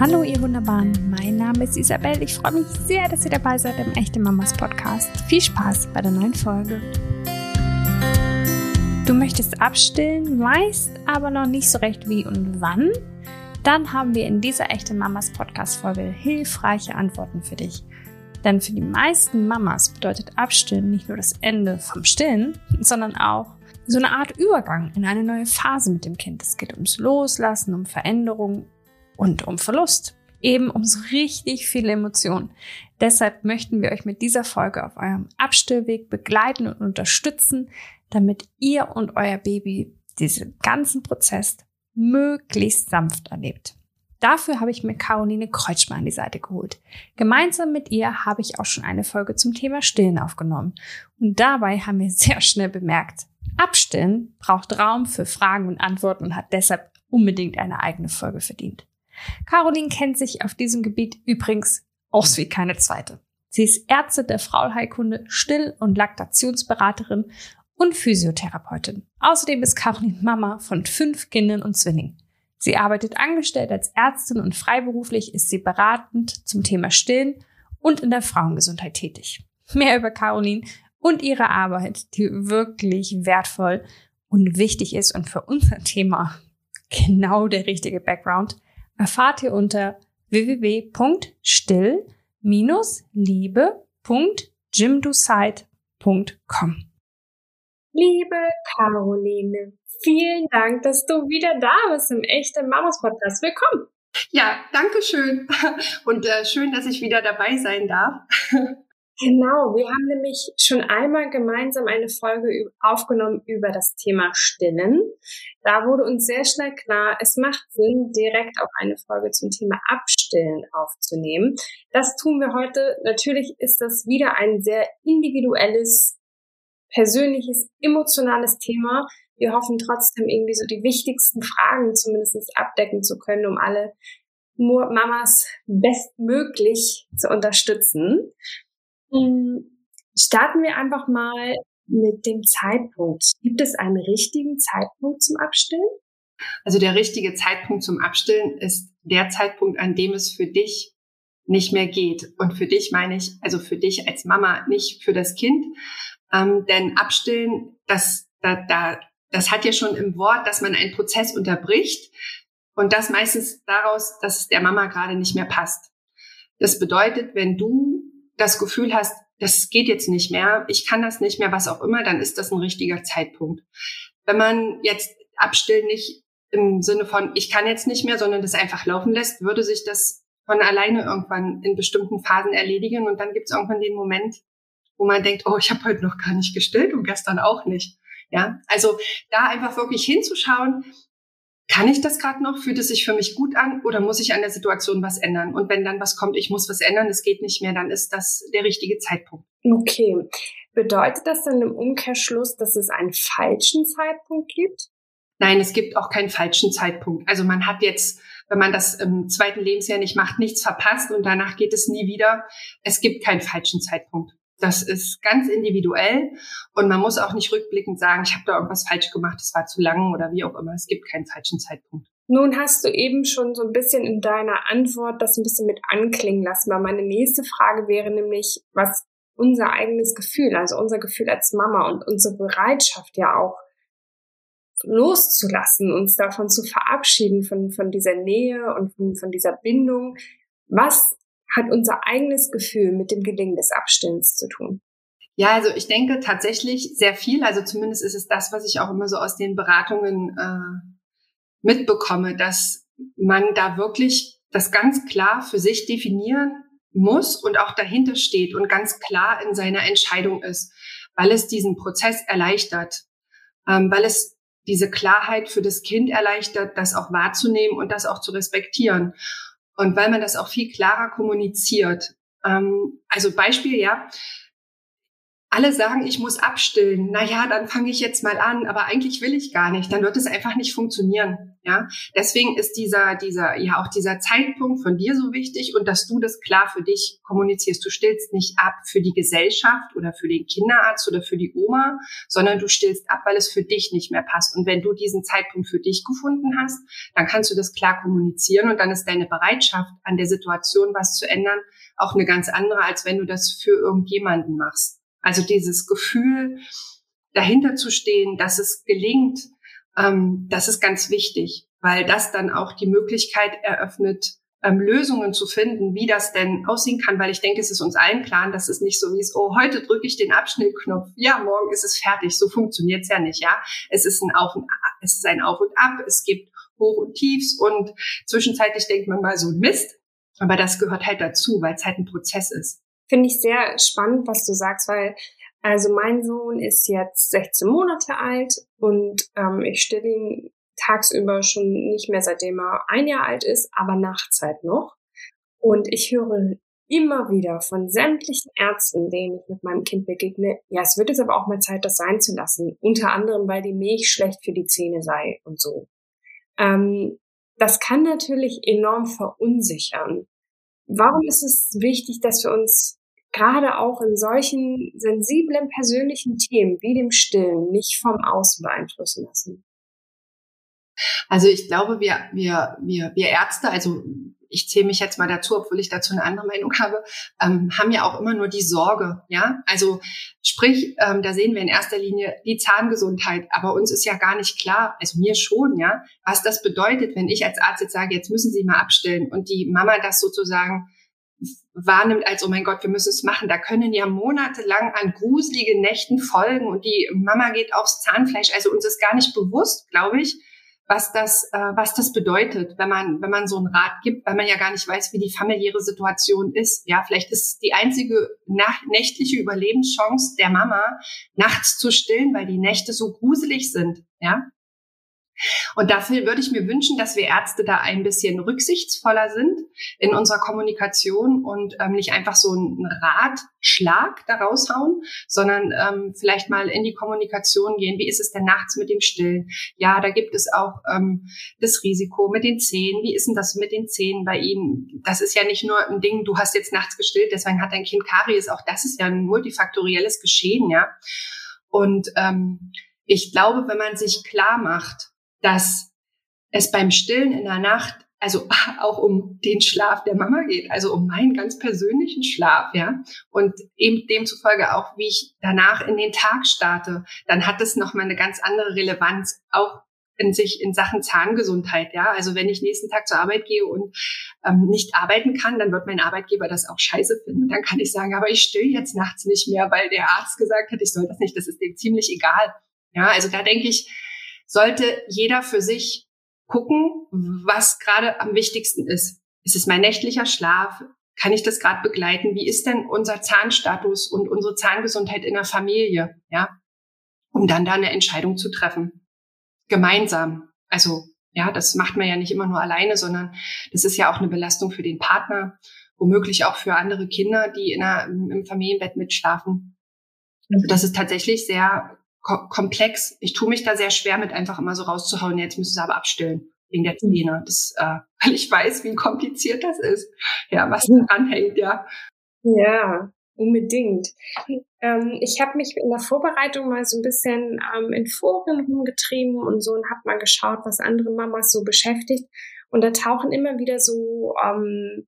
Hallo ihr Wunderbaren, mein Name ist Isabel. Ich freue mich sehr, dass ihr dabei seid im Echte Mamas Podcast. Viel Spaß bei der neuen Folge. Du möchtest abstillen, weißt aber noch nicht so recht wie und wann? Dann haben wir in dieser Echte Mamas Podcast Folge hilfreiche Antworten für dich. Denn für die meisten Mamas bedeutet Abstillen nicht nur das Ende vom Stillen, sondern auch so eine Art Übergang in eine neue Phase mit dem Kind. Es geht ums Loslassen, um Veränderung und um Verlust. Eben um so richtig viele Emotionen. Deshalb möchten wir euch mit dieser Folge auf eurem Abstillweg begleiten und unterstützen, damit ihr und euer Baby diesen ganzen Prozess möglichst sanft erlebt. Dafür habe ich mir Caroline Kreutschmer an die Seite geholt. Gemeinsam mit ihr habe ich auch schon eine Folge zum Thema Stillen aufgenommen. Und dabei haben wir sehr schnell bemerkt, Abstillen braucht Raum für Fragen und Antworten und hat deshalb unbedingt eine eigene Folge verdient. Caroline kennt sich auf diesem Gebiet übrigens aus wie keine zweite. Sie ist Ärzte der Frauheilkunde, Still- und Laktationsberaterin und Physiotherapeutin. Außerdem ist Caroline Mama von fünf Kindern und Zwillingen. Sie arbeitet angestellt als Ärztin und freiberuflich ist sie beratend zum Thema Stillen und in der Frauengesundheit tätig. Mehr über Caroline und ihre Arbeit, die wirklich wertvoll und wichtig ist und für unser Thema genau der richtige Background, erfahrt ihr unter www.still-liebe.jimdoside.com. Liebe Caroline, vielen Dank, dass du wieder da bist im echten Mamas Podcast. Willkommen. Ja, danke schön und äh, schön, dass ich wieder dabei sein darf. Genau, wir haben nämlich schon einmal gemeinsam eine Folge aufgenommen über das Thema Stillen. Da wurde uns sehr schnell klar, es macht Sinn, direkt auch eine Folge zum Thema Abstillen aufzunehmen. Das tun wir heute. Natürlich ist das wieder ein sehr individuelles, persönliches, emotionales Thema. Wir hoffen trotzdem irgendwie so die wichtigsten Fragen zumindest abdecken zu können, um alle Mamas bestmöglich zu unterstützen. Hm, starten wir einfach mal mit dem Zeitpunkt. Gibt es einen richtigen Zeitpunkt zum Abstillen? Also der richtige Zeitpunkt zum Abstillen ist der Zeitpunkt, an dem es für dich nicht mehr geht. Und für dich meine ich, also für dich als Mama, nicht für das Kind. Ähm, denn Abstillen, das, da, da, das hat ja schon im Wort, dass man einen Prozess unterbricht. Und das meistens daraus, dass der Mama gerade nicht mehr passt. Das bedeutet, wenn du das Gefühl hast, das geht jetzt nicht mehr, ich kann das nicht mehr, was auch immer, dann ist das ein richtiger Zeitpunkt. Wenn man jetzt abstillen nicht im Sinne von, ich kann jetzt nicht mehr, sondern das einfach laufen lässt, würde sich das von alleine irgendwann in bestimmten Phasen erledigen und dann gibt es irgendwann den Moment, wo man denkt, oh, ich habe heute noch gar nicht gestillt und gestern auch nicht. Ja, also da einfach wirklich hinzuschauen, kann ich das gerade noch? Fühlt es sich für mich gut an oder muss ich an der Situation was ändern? Und wenn dann was kommt, ich muss was ändern, es geht nicht mehr, dann ist das der richtige Zeitpunkt. Okay. Bedeutet das dann im Umkehrschluss, dass es einen falschen Zeitpunkt gibt? Nein, es gibt auch keinen falschen Zeitpunkt. Also man hat jetzt, wenn man das im zweiten Lebensjahr nicht macht, nichts verpasst und danach geht es nie wieder. Es gibt keinen falschen Zeitpunkt. Das ist ganz individuell und man muss auch nicht rückblickend sagen, ich habe da irgendwas falsch gemacht, es war zu lang oder wie auch immer. Es gibt keinen falschen Zeitpunkt. Nun hast du eben schon so ein bisschen in deiner Antwort das ein bisschen mit anklingen lassen, weil meine nächste Frage wäre nämlich, was unser eigenes Gefühl, also unser Gefühl als Mama und unsere Bereitschaft ja auch loszulassen, uns davon zu verabschieden, von, von dieser Nähe und von, von dieser Bindung. Was hat unser eigenes Gefühl mit dem Gelingen des Abstillens zu tun? Ja, also ich denke tatsächlich sehr viel. Also zumindest ist es das, was ich auch immer so aus den Beratungen äh, mitbekomme, dass man da wirklich das ganz klar für sich definieren muss und auch dahinter steht und ganz klar in seiner Entscheidung ist, weil es diesen Prozess erleichtert, ähm, weil es diese Klarheit für das Kind erleichtert, das auch wahrzunehmen und das auch zu respektieren. Und weil man das auch viel klarer kommuniziert. Ähm, also Beispiel, ja, alle sagen, ich muss abstillen. Na ja, dann fange ich jetzt mal an, aber eigentlich will ich gar nicht. Dann wird es einfach nicht funktionieren. Ja, deswegen ist dieser, dieser, ja auch dieser Zeitpunkt von dir so wichtig und dass du das klar für dich kommunizierst. Du stillst nicht ab für die Gesellschaft oder für den Kinderarzt oder für die Oma, sondern du stillst ab, weil es für dich nicht mehr passt. Und wenn du diesen Zeitpunkt für dich gefunden hast, dann kannst du das klar kommunizieren und dann ist deine Bereitschaft, an der Situation was zu ändern, auch eine ganz andere, als wenn du das für irgendjemanden machst. Also dieses Gefühl, dahinter zu stehen, dass es gelingt, ähm, das ist ganz wichtig, weil das dann auch die Möglichkeit eröffnet, ähm, Lösungen zu finden, wie das denn aussehen kann, weil ich denke, es ist uns allen klar, dass es nicht so wie es, oh, heute drücke ich den Abschnittknopf, ja, morgen ist es fertig. So funktioniert es ja nicht, ja. Es ist ein Auf und Ab, es ist ein Auf und Ab, es gibt Hoch und Tiefs und zwischenzeitlich denkt man mal so Mist, aber das gehört halt dazu, weil es halt ein Prozess ist. Finde ich sehr spannend, was du sagst, weil also mein Sohn ist jetzt 16 Monate alt und ähm, ich stille ihn tagsüber schon nicht mehr, seitdem er ein Jahr alt ist, aber nachts halt noch. Und ich höre immer wieder von sämtlichen Ärzten, denen ich mit meinem Kind begegne, ja, es wird jetzt aber auch mal Zeit, das sein zu lassen. Unter anderem, weil die Milch schlecht für die Zähne sei und so. Ähm, das kann natürlich enorm verunsichern. Warum ist es wichtig, dass wir uns gerade auch in solchen sensiblen persönlichen Themen wie dem Stillen nicht vom Außen beeinflussen lassen? Also ich glaube, wir, wir, wir, wir Ärzte, also ich zähle mich jetzt mal dazu, obwohl ich dazu eine andere Meinung habe, ähm, haben ja auch immer nur die Sorge, ja. Also sprich, ähm, da sehen wir in erster Linie die Zahngesundheit, aber uns ist ja gar nicht klar, also mir schon, ja, was das bedeutet, wenn ich als Arzt jetzt sage, jetzt müssen Sie mal abstellen und die Mama das sozusagen wahrnimmt als, oh mein Gott, wir müssen es machen. Da können ja monatelang an gruselige Nächten folgen und die Mama geht aufs Zahnfleisch. Also uns ist gar nicht bewusst, glaube ich, was das, äh, was das bedeutet, wenn man, wenn man so einen Rat gibt, weil man ja gar nicht weiß, wie die familiäre Situation ist. Ja, vielleicht ist die einzige nach nächtliche Überlebenschance der Mama, nachts zu stillen, weil die Nächte so gruselig sind. Ja, und dafür würde ich mir wünschen, dass wir Ärzte da ein bisschen rücksichtsvoller sind in unserer Kommunikation und ähm, nicht einfach so einen Ratschlag da raushauen, sondern ähm, vielleicht mal in die Kommunikation gehen. Wie ist es denn nachts mit dem Stillen? Ja, da gibt es auch ähm, das Risiko mit den Zähnen. Wie ist denn das mit den Zähnen bei Ihnen? Das ist ja nicht nur ein Ding, du hast jetzt nachts gestillt, deswegen hat dein Kind Karies. Auch das ist ja ein multifaktorielles Geschehen, ja. Und ähm, ich glaube, wenn man sich klar macht, dass es beim Stillen in der Nacht also auch um den Schlaf der Mama geht, also um meinen ganz persönlichen Schlaf, ja. Und eben demzufolge auch, wie ich danach in den Tag starte, dann hat es nochmal eine ganz andere Relevanz, auch in sich in Sachen Zahngesundheit, ja. Also wenn ich nächsten Tag zur Arbeit gehe und ähm, nicht arbeiten kann, dann wird mein Arbeitgeber das auch scheiße finden. Dann kann ich sagen, aber ich still jetzt nachts nicht mehr, weil der Arzt gesagt hat, ich soll das nicht. Das ist dem ziemlich egal. Ja, also da denke ich, sollte jeder für sich gucken, was gerade am wichtigsten ist. Ist es mein nächtlicher Schlaf? Kann ich das gerade begleiten? Wie ist denn unser Zahnstatus und unsere Zahngesundheit in der Familie? Ja, um dann da eine Entscheidung zu treffen. Gemeinsam. Also, ja, das macht man ja nicht immer nur alleine, sondern das ist ja auch eine Belastung für den Partner, womöglich auch für andere Kinder, die in einer, im Familienbett mitschlafen. Also das ist tatsächlich sehr ko komplex. Ich tue mich da sehr schwer mit, einfach immer so rauszuhauen, jetzt müssen sie aber abstillen wegen der Zähne. Das, äh, weil ich weiß, wie kompliziert das ist. Ja, was dran hängt, ja. Ja, unbedingt. Ähm, ich habe mich in der Vorbereitung mal so ein bisschen ähm, in Foren rumgetrieben und so und habe mal geschaut, was andere Mamas so beschäftigt. Und da tauchen immer wieder so ähm,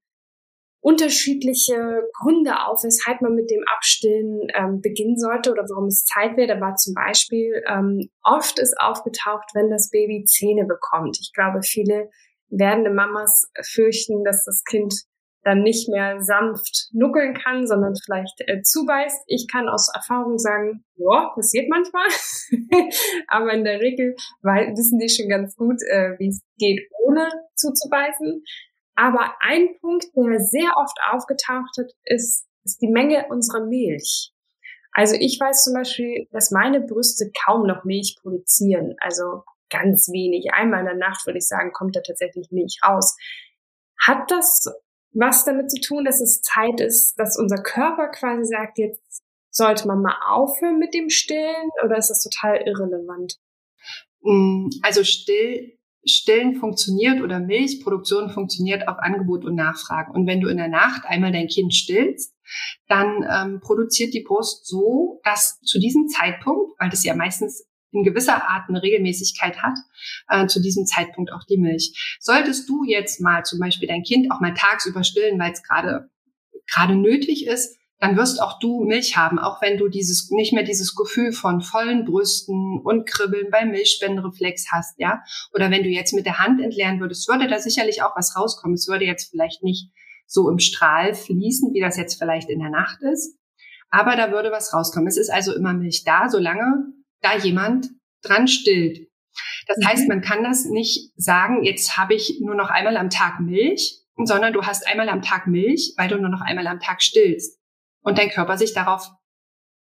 unterschiedliche Gründe auf, weshalb man mit dem Abstillen ähm, beginnen sollte oder warum es Zeit wäre. Da war zum Beispiel, ähm, oft ist aufgetaucht, wenn das Baby Zähne bekommt. Ich glaube, viele werdende Mamas fürchten, dass das Kind dann nicht mehr sanft nuckeln kann, sondern vielleicht äh, zubeißt. Ich kann aus Erfahrung sagen, ja, passiert manchmal. Aber in der Regel weil, wissen die schon ganz gut, äh, wie es geht, ohne zuzubeißen. Aber ein Punkt, der sehr oft aufgetaucht hat, ist, ist die Menge unserer Milch. Also ich weiß zum Beispiel, dass meine Brüste kaum noch Milch produzieren. Also ganz wenig. Einmal in der Nacht würde ich sagen, kommt da tatsächlich Milch raus. Hat das was damit zu tun, dass es Zeit ist, dass unser Körper quasi sagt, jetzt sollte man mal aufhören mit dem Stillen oder ist das total irrelevant? Mm, also still, Stillen funktioniert oder Milchproduktion funktioniert auf Angebot und Nachfrage. Und wenn du in der Nacht einmal dein Kind stillst, dann ähm, produziert die Brust so, dass zu diesem Zeitpunkt, weil das ja meistens in gewisser Art eine Regelmäßigkeit hat, äh, zu diesem Zeitpunkt auch die Milch. Solltest du jetzt mal zum Beispiel dein Kind auch mal tagsüber stillen, weil es gerade gerade nötig ist, dann wirst auch du Milch haben, auch wenn du dieses nicht mehr dieses Gefühl von vollen Brüsten und Kribbeln beim Milchspendenreflex hast, ja? Oder wenn du jetzt mit der Hand entleeren würdest, würde da sicherlich auch was rauskommen. Es würde jetzt vielleicht nicht so im Strahl fließen, wie das jetzt vielleicht in der Nacht ist, aber da würde was rauskommen. Es ist also immer Milch da, solange da jemand dran stillt. Das mhm. heißt, man kann das nicht sagen, jetzt habe ich nur noch einmal am Tag Milch, sondern du hast einmal am Tag Milch, weil du nur noch einmal am Tag stillst. Und dein Körper sich darauf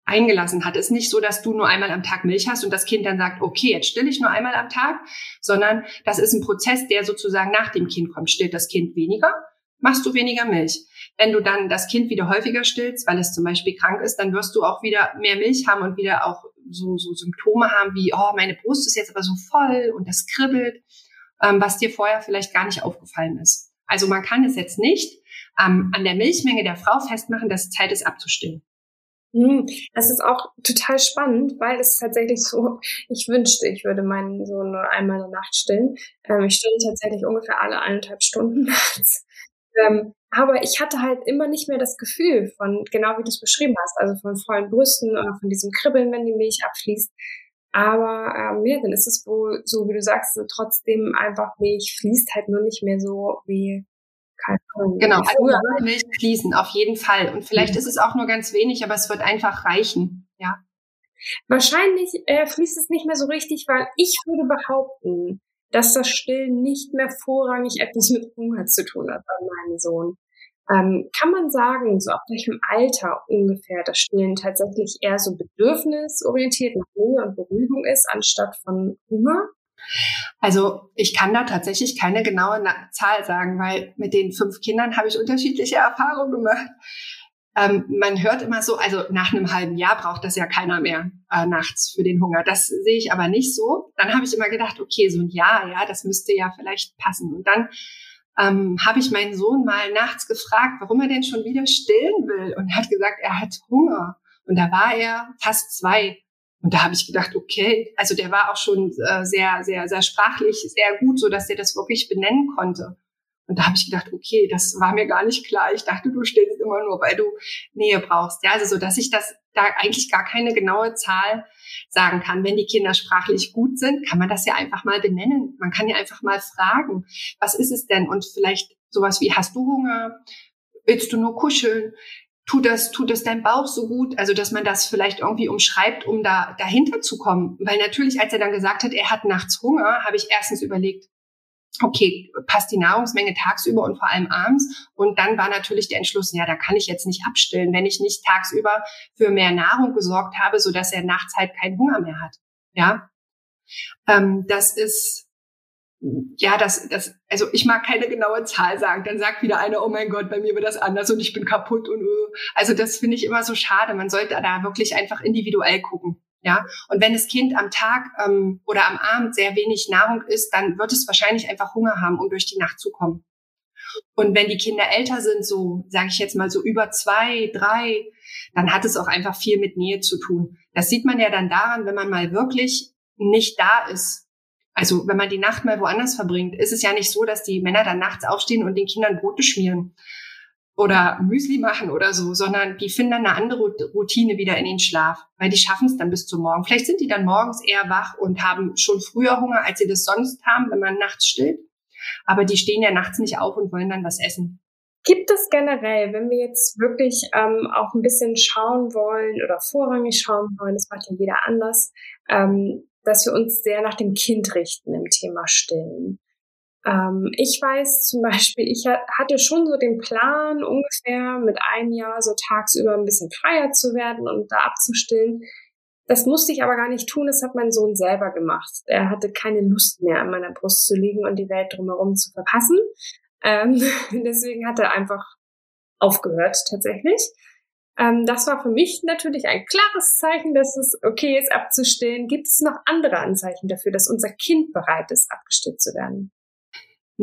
eingelassen hat. Es ist nicht so, dass du nur einmal am Tag Milch hast und das Kind dann sagt, okay, jetzt still ich nur einmal am Tag, sondern das ist ein Prozess, der sozusagen nach dem Kind kommt. Stillt das Kind weniger, machst du weniger Milch. Wenn du dann das Kind wieder häufiger stillst, weil es zum Beispiel krank ist, dann wirst du auch wieder mehr Milch haben und wieder auch so, so Symptome haben wie, oh, meine Brust ist jetzt aber so voll und das kribbelt, ähm, was dir vorher vielleicht gar nicht aufgefallen ist. Also man kann es jetzt nicht ähm, an der Milchmenge der Frau festmachen, dass Zeit ist abzustillen. Hm, das ist auch total spannend, weil es ist tatsächlich so, ich wünschte, ich würde meinen Sohn nur einmal in der Nacht stillen. Ähm, ich stille tatsächlich ungefähr alle eineinhalb Stunden nachts. Ähm, aber ich hatte halt immer nicht mehr das Gefühl von, genau wie du es beschrieben hast, also von vollen Brüsten oder von diesem Kribbeln, wenn die Milch abfließt. Aber ähm, ja, dann ist es wohl so, wie du sagst, trotzdem einfach Milch fließt halt nur nicht mehr so wie Ahnung. Genau, früher Milch fließen, auf jeden Fall. Und vielleicht mhm. ist es auch nur ganz wenig, aber es wird einfach reichen, ja. Wahrscheinlich äh, fließt es nicht mehr so richtig, weil ich würde behaupten, dass das Stillen nicht mehr vorrangig etwas mit Hunger zu tun hat bei meinem Sohn. Ähm, kann man sagen, so ab welchem Alter ungefähr das Stillen tatsächlich eher so bedürfnisorientiert nach Hunger und Beruhigung ist, anstatt von Hunger? Also ich kann da tatsächlich keine genaue Zahl sagen, weil mit den fünf Kindern habe ich unterschiedliche Erfahrungen gemacht. Ähm, man hört immer so, also nach einem halben Jahr braucht das ja keiner mehr äh, nachts für den Hunger. Das sehe ich aber nicht so. Dann habe ich immer gedacht, okay, so ein Jahr, ja, das müsste ja vielleicht passen. Und dann ähm, habe ich meinen Sohn mal nachts gefragt, warum er denn schon wieder stillen will. Und hat gesagt, er hat Hunger. Und da war er fast zwei. Und da habe ich gedacht, okay, also der war auch schon äh, sehr, sehr, sehr sprachlich, sehr gut, so dass er das wirklich benennen konnte. Und da habe ich gedacht, okay, das war mir gar nicht klar. Ich dachte, du stillst immer nur, weil du Nähe brauchst. Ja, also so, dass ich das da eigentlich gar keine genaue Zahl sagen kann. Wenn die Kinder sprachlich gut sind, kann man das ja einfach mal benennen. Man kann ja einfach mal fragen, was ist es denn? Und vielleicht sowas wie, hast du Hunger? Willst du nur kuscheln? Tut das, tut das dein Bauch so gut? Also, dass man das vielleicht irgendwie umschreibt, um da dahinter zu kommen. Weil natürlich, als er dann gesagt hat, er hat nachts Hunger, habe ich erstens überlegt, okay, passt die Nahrungsmenge tagsüber und vor allem abends. Und dann war natürlich der Entschluss, ja, da kann ich jetzt nicht abstillen, wenn ich nicht tagsüber für mehr Nahrung gesorgt habe, so dass er nachts halt keinen Hunger mehr hat. Ja, ähm, das ist ja, das, das, also ich mag keine genaue Zahl sagen. Dann sagt wieder einer, oh mein Gott, bei mir wird das anders und ich bin kaputt und uh. also das finde ich immer so schade. Man sollte da wirklich einfach individuell gucken. Ja, und wenn das Kind am Tag ähm, oder am Abend sehr wenig Nahrung isst, dann wird es wahrscheinlich einfach Hunger haben, um durch die Nacht zu kommen. Und wenn die Kinder älter sind, so sage ich jetzt mal so über zwei, drei, dann hat es auch einfach viel mit Nähe zu tun. Das sieht man ja dann daran, wenn man mal wirklich nicht da ist. Also wenn man die Nacht mal woanders verbringt, ist es ja nicht so, dass die Männer dann nachts aufstehen und den Kindern Brote schmieren, oder Müsli machen oder so, sondern die finden dann eine andere Routine wieder in den Schlaf, weil die schaffen es dann bis zum Morgen. Vielleicht sind die dann morgens eher wach und haben schon früher Hunger, als sie das sonst haben, wenn man nachts stillt. Aber die stehen ja nachts nicht auf und wollen dann was essen. Gibt es generell, wenn wir jetzt wirklich ähm, auch ein bisschen schauen wollen oder vorrangig schauen wollen, das macht ja jeder anders, ähm, dass wir uns sehr nach dem Kind richten im Thema Stillen. Ähm, ich weiß zum Beispiel, ich hatte schon so den Plan, ungefähr mit einem Jahr so tagsüber ein bisschen freier zu werden und da abzustillen. Das musste ich aber gar nicht tun, das hat mein Sohn selber gemacht. Er hatte keine Lust mehr, an meiner Brust zu liegen und die Welt drumherum zu verpassen. Ähm, deswegen hat er einfach aufgehört tatsächlich. Ähm, das war für mich natürlich ein klares Zeichen, dass es okay ist, abzustillen. Gibt es noch andere Anzeichen dafür, dass unser Kind bereit ist, abgestillt zu werden?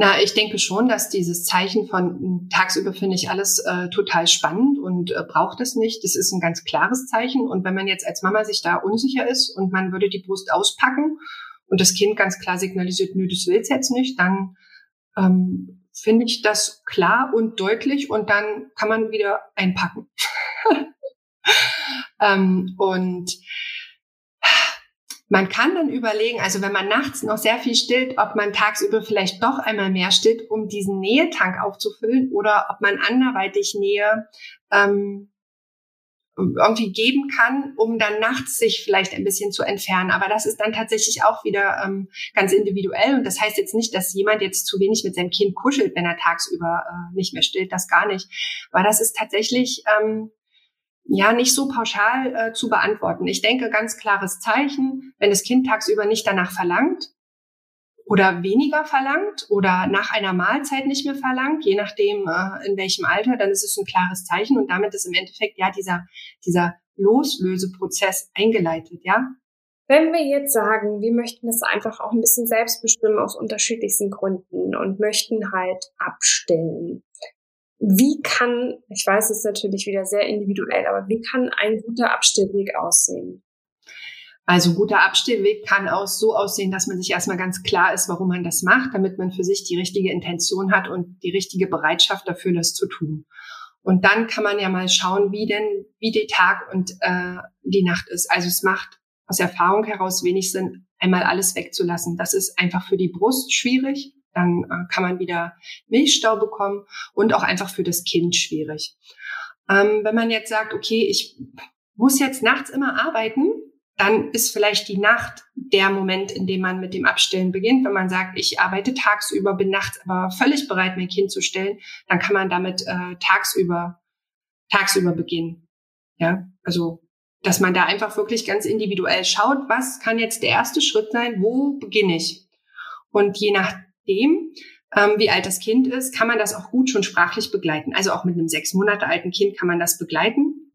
Na, ich denke schon, dass dieses Zeichen von hm, tagsüber finde ich alles äh, total spannend und äh, braucht es nicht. Das ist ein ganz klares Zeichen. Und wenn man jetzt als Mama sich da unsicher ist und man würde die Brust auspacken und das Kind ganz klar signalisiert, nö, das will's jetzt nicht, dann ähm, finde ich das klar und deutlich und dann kann man wieder einpacken. ähm, und man kann dann überlegen, also wenn man nachts noch sehr viel stillt, ob man tagsüber vielleicht doch einmal mehr stillt, um diesen Nähetank aufzufüllen oder ob man anderweitig Nähe ähm, irgendwie geben kann, um dann nachts sich vielleicht ein bisschen zu entfernen. Aber das ist dann tatsächlich auch wieder ähm, ganz individuell. Und das heißt jetzt nicht, dass jemand jetzt zu wenig mit seinem Kind kuschelt, wenn er tagsüber äh, nicht mehr stillt. Das gar nicht. Aber das ist tatsächlich ähm, ja nicht so pauschal äh, zu beantworten. Ich denke, ganz klares Zeichen, wenn das Kind tagsüber nicht danach verlangt oder weniger verlangt oder nach einer Mahlzeit nicht mehr verlangt, je nachdem äh, in welchem Alter, dann ist es ein klares Zeichen und damit ist im Endeffekt ja dieser dieser Loslöseprozess eingeleitet, ja. Wenn wir jetzt sagen, wir möchten das einfach auch ein bisschen selbst bestimmen aus unterschiedlichsten Gründen und möchten halt abstillen, wie kann, ich weiß es natürlich wieder sehr individuell, aber wie kann ein guter Abstellweg aussehen? Also guter Abstellweg kann auch so aussehen, dass man sich erstmal ganz klar ist, warum man das macht, damit man für sich die richtige Intention hat und die richtige Bereitschaft dafür, das zu tun. Und dann kann man ja mal schauen, wie denn, wie der Tag und äh, die Nacht ist. Also es macht aus Erfahrung heraus wenig Sinn, einmal alles wegzulassen. Das ist einfach für die Brust schwierig dann äh, kann man wieder Milchstau bekommen und auch einfach für das Kind schwierig. Ähm, wenn man jetzt sagt, okay, ich muss jetzt nachts immer arbeiten, dann ist vielleicht die Nacht der Moment, in dem man mit dem Abstillen beginnt. Wenn man sagt, ich arbeite tagsüber, bin nachts aber völlig bereit, mein Kind zu stillen, dann kann man damit äh, tagsüber, tagsüber beginnen. Ja, also, dass man da einfach wirklich ganz individuell schaut, was kann jetzt der erste Schritt sein, wo beginne ich? Und je nach nachdem, ähm, wie alt das Kind ist, kann man das auch gut schon sprachlich begleiten. Also auch mit einem sechs Monate alten Kind kann man das begleiten.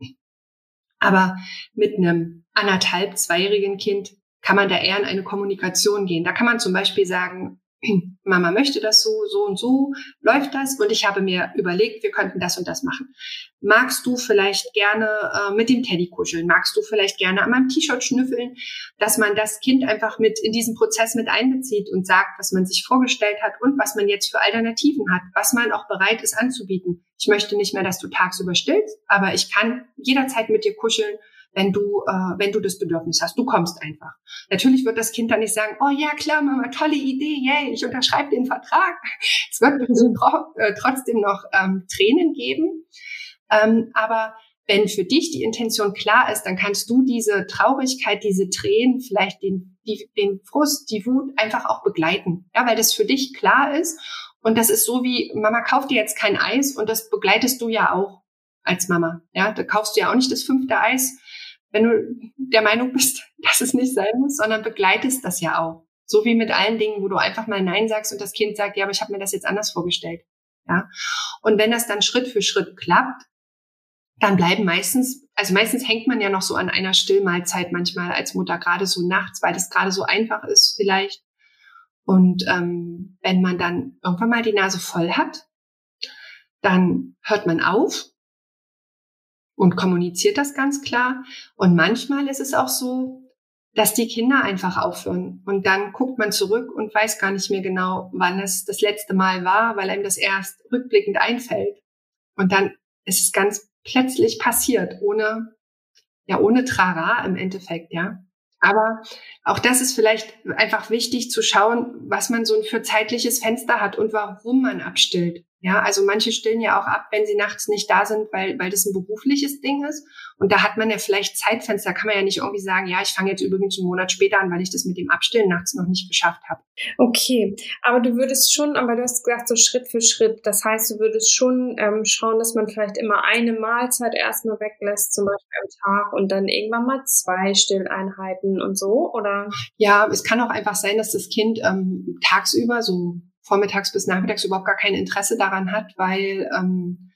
Aber mit einem anderthalb, zweijährigen Kind kann man da eher in eine Kommunikation gehen. Da kann man zum Beispiel sagen, Mama möchte das so, so und so läuft das und ich habe mir überlegt, wir könnten das und das machen. Magst du vielleicht gerne äh, mit dem Teddy kuscheln? Magst du vielleicht gerne an meinem T-Shirt schnüffeln? Dass man das Kind einfach mit in diesen Prozess mit einbezieht und sagt, was man sich vorgestellt hat und was man jetzt für Alternativen hat, was man auch bereit ist anzubieten. Ich möchte nicht mehr, dass du tagsüber stillst, aber ich kann jederzeit mit dir kuscheln wenn du, äh, wenn du das Bedürfnis hast. Du kommst einfach. Natürlich wird das Kind dann nicht sagen, oh ja, klar, Mama, tolle Idee, yay, ich unterschreibe den Vertrag. Es wird äh, trotzdem noch ähm, Tränen geben. Ähm, aber wenn für dich die Intention klar ist, dann kannst du diese Traurigkeit, diese Tränen, vielleicht den, die, den Frust, die Wut einfach auch begleiten. Ja, weil das für dich klar ist. Und das ist so wie, Mama kauft dir jetzt kein Eis und das begleitest du ja auch als Mama. Ja, da kaufst du ja auch nicht das fünfte Eis, wenn du der Meinung bist, dass es nicht sein muss, sondern begleitest das ja auch. So wie mit allen Dingen, wo du einfach mal Nein sagst und das Kind sagt, ja, aber ich habe mir das jetzt anders vorgestellt. Ja. Und wenn das dann Schritt für Schritt klappt, dann bleiben meistens, also meistens hängt man ja noch so an einer Stillmahlzeit manchmal als Mutter, gerade so nachts, weil das gerade so einfach ist vielleicht. Und ähm, wenn man dann irgendwann mal die Nase voll hat, dann hört man auf und kommuniziert das ganz klar. Und manchmal ist es auch so, dass die Kinder einfach aufhören. Und dann guckt man zurück und weiß gar nicht mehr genau, wann es das letzte Mal war, weil einem das erst rückblickend einfällt. Und dann ist es ganz plötzlich passiert, ohne, ja, ohne Trara im Endeffekt, ja. Aber auch das ist vielleicht einfach wichtig zu schauen, was man so für zeitliches Fenster hat und warum man abstillt. Ja, also manche stillen ja auch ab, wenn sie nachts nicht da sind, weil, weil das ein berufliches Ding ist. Und da hat man ja vielleicht Zeitfenster, kann man ja nicht irgendwie sagen, ja, ich fange jetzt übrigens einen Monat später an, weil ich das mit dem Abstillen nachts noch nicht geschafft habe. Okay, aber du würdest schon, aber du hast gesagt, so Schritt für Schritt. Das heißt, du würdest schon ähm, schauen, dass man vielleicht immer eine Mahlzeit erstmal weglässt, zum Beispiel am Tag, und dann irgendwann mal zwei Stilleinheiten und so, oder? Ja, es kann auch einfach sein, dass das Kind ähm, tagsüber so vormittags bis nachmittags überhaupt gar kein Interesse daran hat, weil ähm,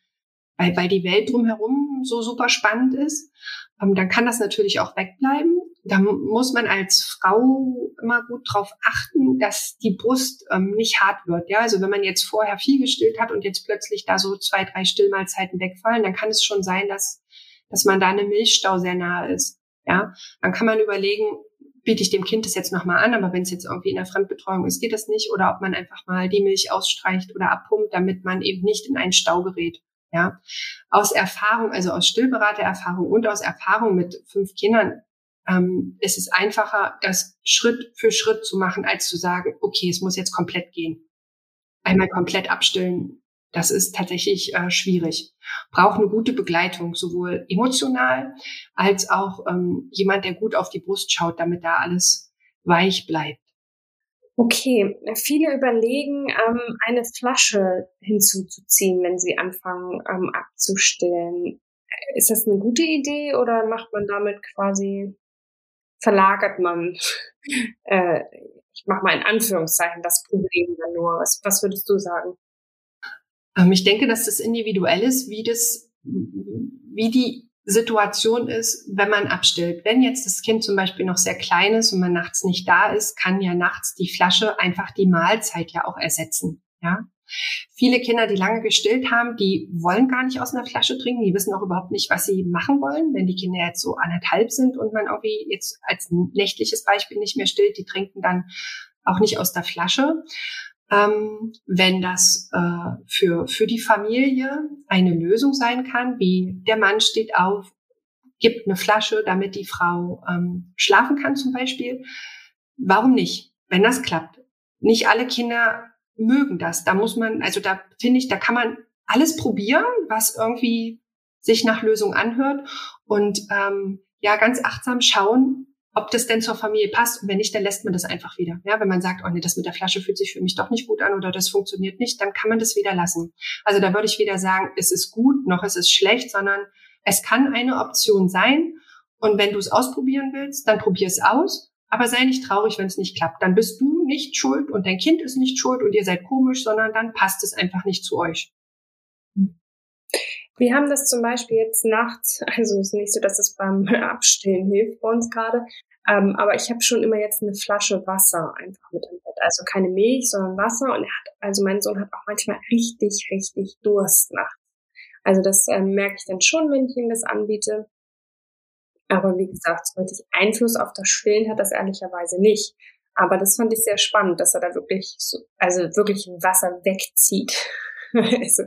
weil, weil die Welt drumherum so super spannend ist, ähm, dann kann das natürlich auch wegbleiben. Da muss man als Frau immer gut drauf achten, dass die Brust ähm, nicht hart wird. Ja, also wenn man jetzt vorher viel gestillt hat und jetzt plötzlich da so zwei, drei Stillmahlzeiten wegfallen, dann kann es schon sein, dass, dass man da eine Milchstau sehr nahe ist. Ja, dann kann man überlegen, biete ich dem Kind das jetzt nochmal an, aber wenn es jetzt irgendwie in der Fremdbetreuung ist, geht das nicht. Oder ob man einfach mal die Milch ausstreicht oder abpumpt, damit man eben nicht in einen Stau gerät. Ja, aus Erfahrung, also aus Stillberatererfahrung und aus Erfahrung mit fünf Kindern ähm, ist es einfacher, das Schritt für Schritt zu machen, als zu sagen, okay, es muss jetzt komplett gehen. Einmal komplett abstillen, das ist tatsächlich äh, schwierig. Braucht eine gute Begleitung, sowohl emotional als auch ähm, jemand, der gut auf die Brust schaut, damit da alles weich bleibt. Okay, viele überlegen, ähm, eine Flasche hinzuzuziehen, wenn sie anfangen ähm, abzustillen. Ist das eine gute Idee oder macht man damit quasi, verlagert man, äh, ich mache mal in Anführungszeichen, das Problem dann nur. Was, was würdest du sagen? Ähm, ich denke, dass das individuell ist, wie das, wie die Situation ist, wenn man abstillt. Wenn jetzt das Kind zum Beispiel noch sehr klein ist und man nachts nicht da ist, kann ja nachts die Flasche einfach die Mahlzeit ja auch ersetzen. Ja. Viele Kinder, die lange gestillt haben, die wollen gar nicht aus einer Flasche trinken. Die wissen auch überhaupt nicht, was sie machen wollen. Wenn die Kinder jetzt so anderthalb sind und man irgendwie jetzt als nächtliches Beispiel nicht mehr stillt, die trinken dann auch nicht aus der Flasche ähm, wenn das äh, für, für die Familie eine Lösung sein kann, wie der Mann steht auf, gibt eine Flasche, damit die Frau ähm, schlafen kann zum Beispiel. Warum nicht, wenn das klappt? Nicht alle Kinder mögen das. Da muss man, also da finde ich, da kann man alles probieren, was irgendwie sich nach Lösung anhört und ähm, ja ganz achtsam schauen, ob das denn zur Familie passt. Und wenn nicht, dann lässt man das einfach wieder. Ja, wenn man sagt, oh nee, das mit der Flasche fühlt sich für mich doch nicht gut an oder das funktioniert nicht, dann kann man das wieder lassen. Also da würde ich weder sagen, es ist gut, noch es ist schlecht, sondern es kann eine Option sein. Und wenn du es ausprobieren willst, dann probier es aus. Aber sei nicht traurig, wenn es nicht klappt. Dann bist du nicht schuld und dein Kind ist nicht schuld und ihr seid komisch, sondern dann passt es einfach nicht zu euch. Wir haben das zum Beispiel jetzt nachts, also es ist nicht so, dass das beim Abstillen hilft bei uns gerade, ähm, aber ich habe schon immer jetzt eine Flasche Wasser einfach mit im Bett. Also keine Milch, sondern Wasser. Und er hat, also mein Sohn hat auch manchmal richtig, richtig Durst nachts. Also das ähm, merke ich dann schon, wenn ich ihm das anbiete. Aber wie gesagt, so richtig Einfluss auf das Stillen hat das ehrlicherweise nicht. Aber das fand ich sehr spannend, dass er da wirklich so, also wirklich Wasser wegzieht. also,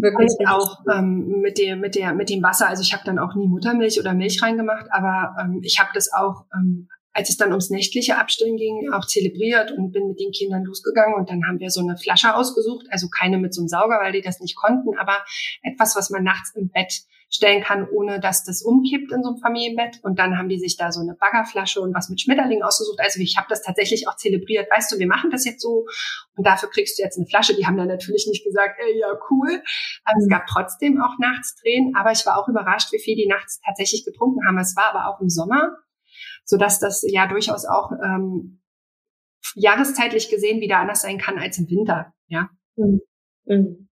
wirklich ich auch ähm, mit dem mit der mit dem Wasser. Also ich habe dann auch nie Muttermilch oder Milch reingemacht, aber ähm, ich habe das auch, ähm, als es dann ums nächtliche Abstillen ging, auch zelebriert und bin mit den Kindern losgegangen und dann haben wir so eine Flasche ausgesucht, also keine mit so einem Sauger, weil die das nicht konnten, aber etwas, was man nachts im Bett stellen kann, ohne dass das umkippt in so einem Familienbett. Und dann haben die sich da so eine Baggerflasche und was mit Schmetterlingen ausgesucht. Also ich habe das tatsächlich auch zelebriert. Weißt du, wir machen das jetzt so und dafür kriegst du jetzt eine Flasche. Die haben dann natürlich nicht gesagt, ey, ja, cool. Also es gab trotzdem auch nachts Tränen, aber ich war auch überrascht, wie viel die nachts tatsächlich getrunken haben. Es war aber auch im Sommer, so dass das ja durchaus auch ähm, jahreszeitlich gesehen wieder anders sein kann als im Winter. Ja. Mhm. Mhm.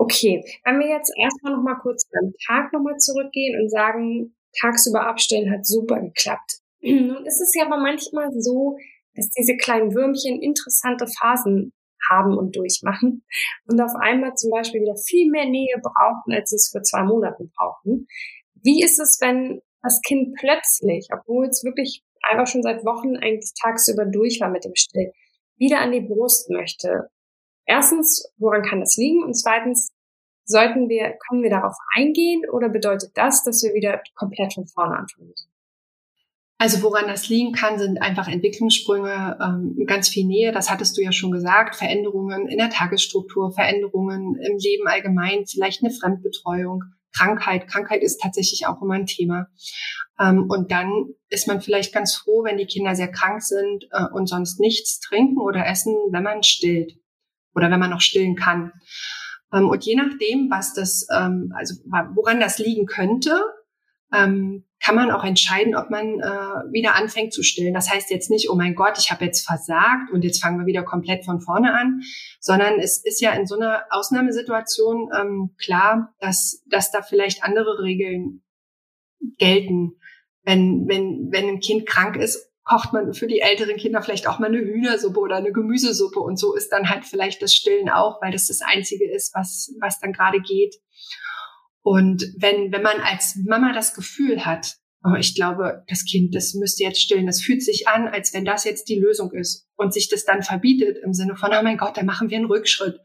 Okay, wenn wir jetzt erstmal noch mal kurz beim Tag noch mal zurückgehen und sagen, tagsüber abstellen hat super geklappt. Nun ist es ja aber manchmal so, dass diese kleinen Würmchen interessante Phasen haben und durchmachen und auf einmal zum Beispiel wieder viel mehr Nähe brauchen, als sie es für zwei Monaten brauchen. Wie ist es, wenn das Kind plötzlich, obwohl es wirklich einfach schon seit Wochen eigentlich tagsüber durch war mit dem Still, wieder an die Brust möchte? Erstens, woran kann das liegen? Und zweitens, sollten wir, können wir darauf eingehen oder bedeutet das, dass wir wieder komplett von vorne anfangen müssen? Also woran das liegen kann, sind einfach Entwicklungssprünge, ähm, ganz viel Nähe, das hattest du ja schon gesagt, Veränderungen in der Tagesstruktur, Veränderungen im Leben allgemein, vielleicht eine Fremdbetreuung, Krankheit. Krankheit ist tatsächlich auch immer ein Thema. Ähm, und dann ist man vielleicht ganz froh, wenn die Kinder sehr krank sind äh, und sonst nichts trinken oder essen, wenn man stillt oder wenn man noch stillen kann. Ähm, und je nachdem, was das, ähm, also woran das liegen könnte, ähm, kann man auch entscheiden, ob man äh, wieder anfängt zu stillen. Das heißt jetzt nicht, oh mein Gott, ich habe jetzt versagt und jetzt fangen wir wieder komplett von vorne an, sondern es ist ja in so einer Ausnahmesituation ähm, klar, dass, dass da vielleicht andere Regeln gelten. Wenn, wenn, wenn ein Kind krank ist, kocht man für die älteren Kinder vielleicht auch mal eine Hühnersuppe oder eine Gemüsesuppe und so ist dann halt vielleicht das Stillen auch, weil das das Einzige ist, was, was dann gerade geht. Und wenn, wenn man als Mama das Gefühl hat, oh, ich glaube, das Kind, das müsste jetzt stillen, das fühlt sich an, als wenn das jetzt die Lösung ist und sich das dann verbietet im Sinne von, oh mein Gott, da machen wir einen Rückschritt,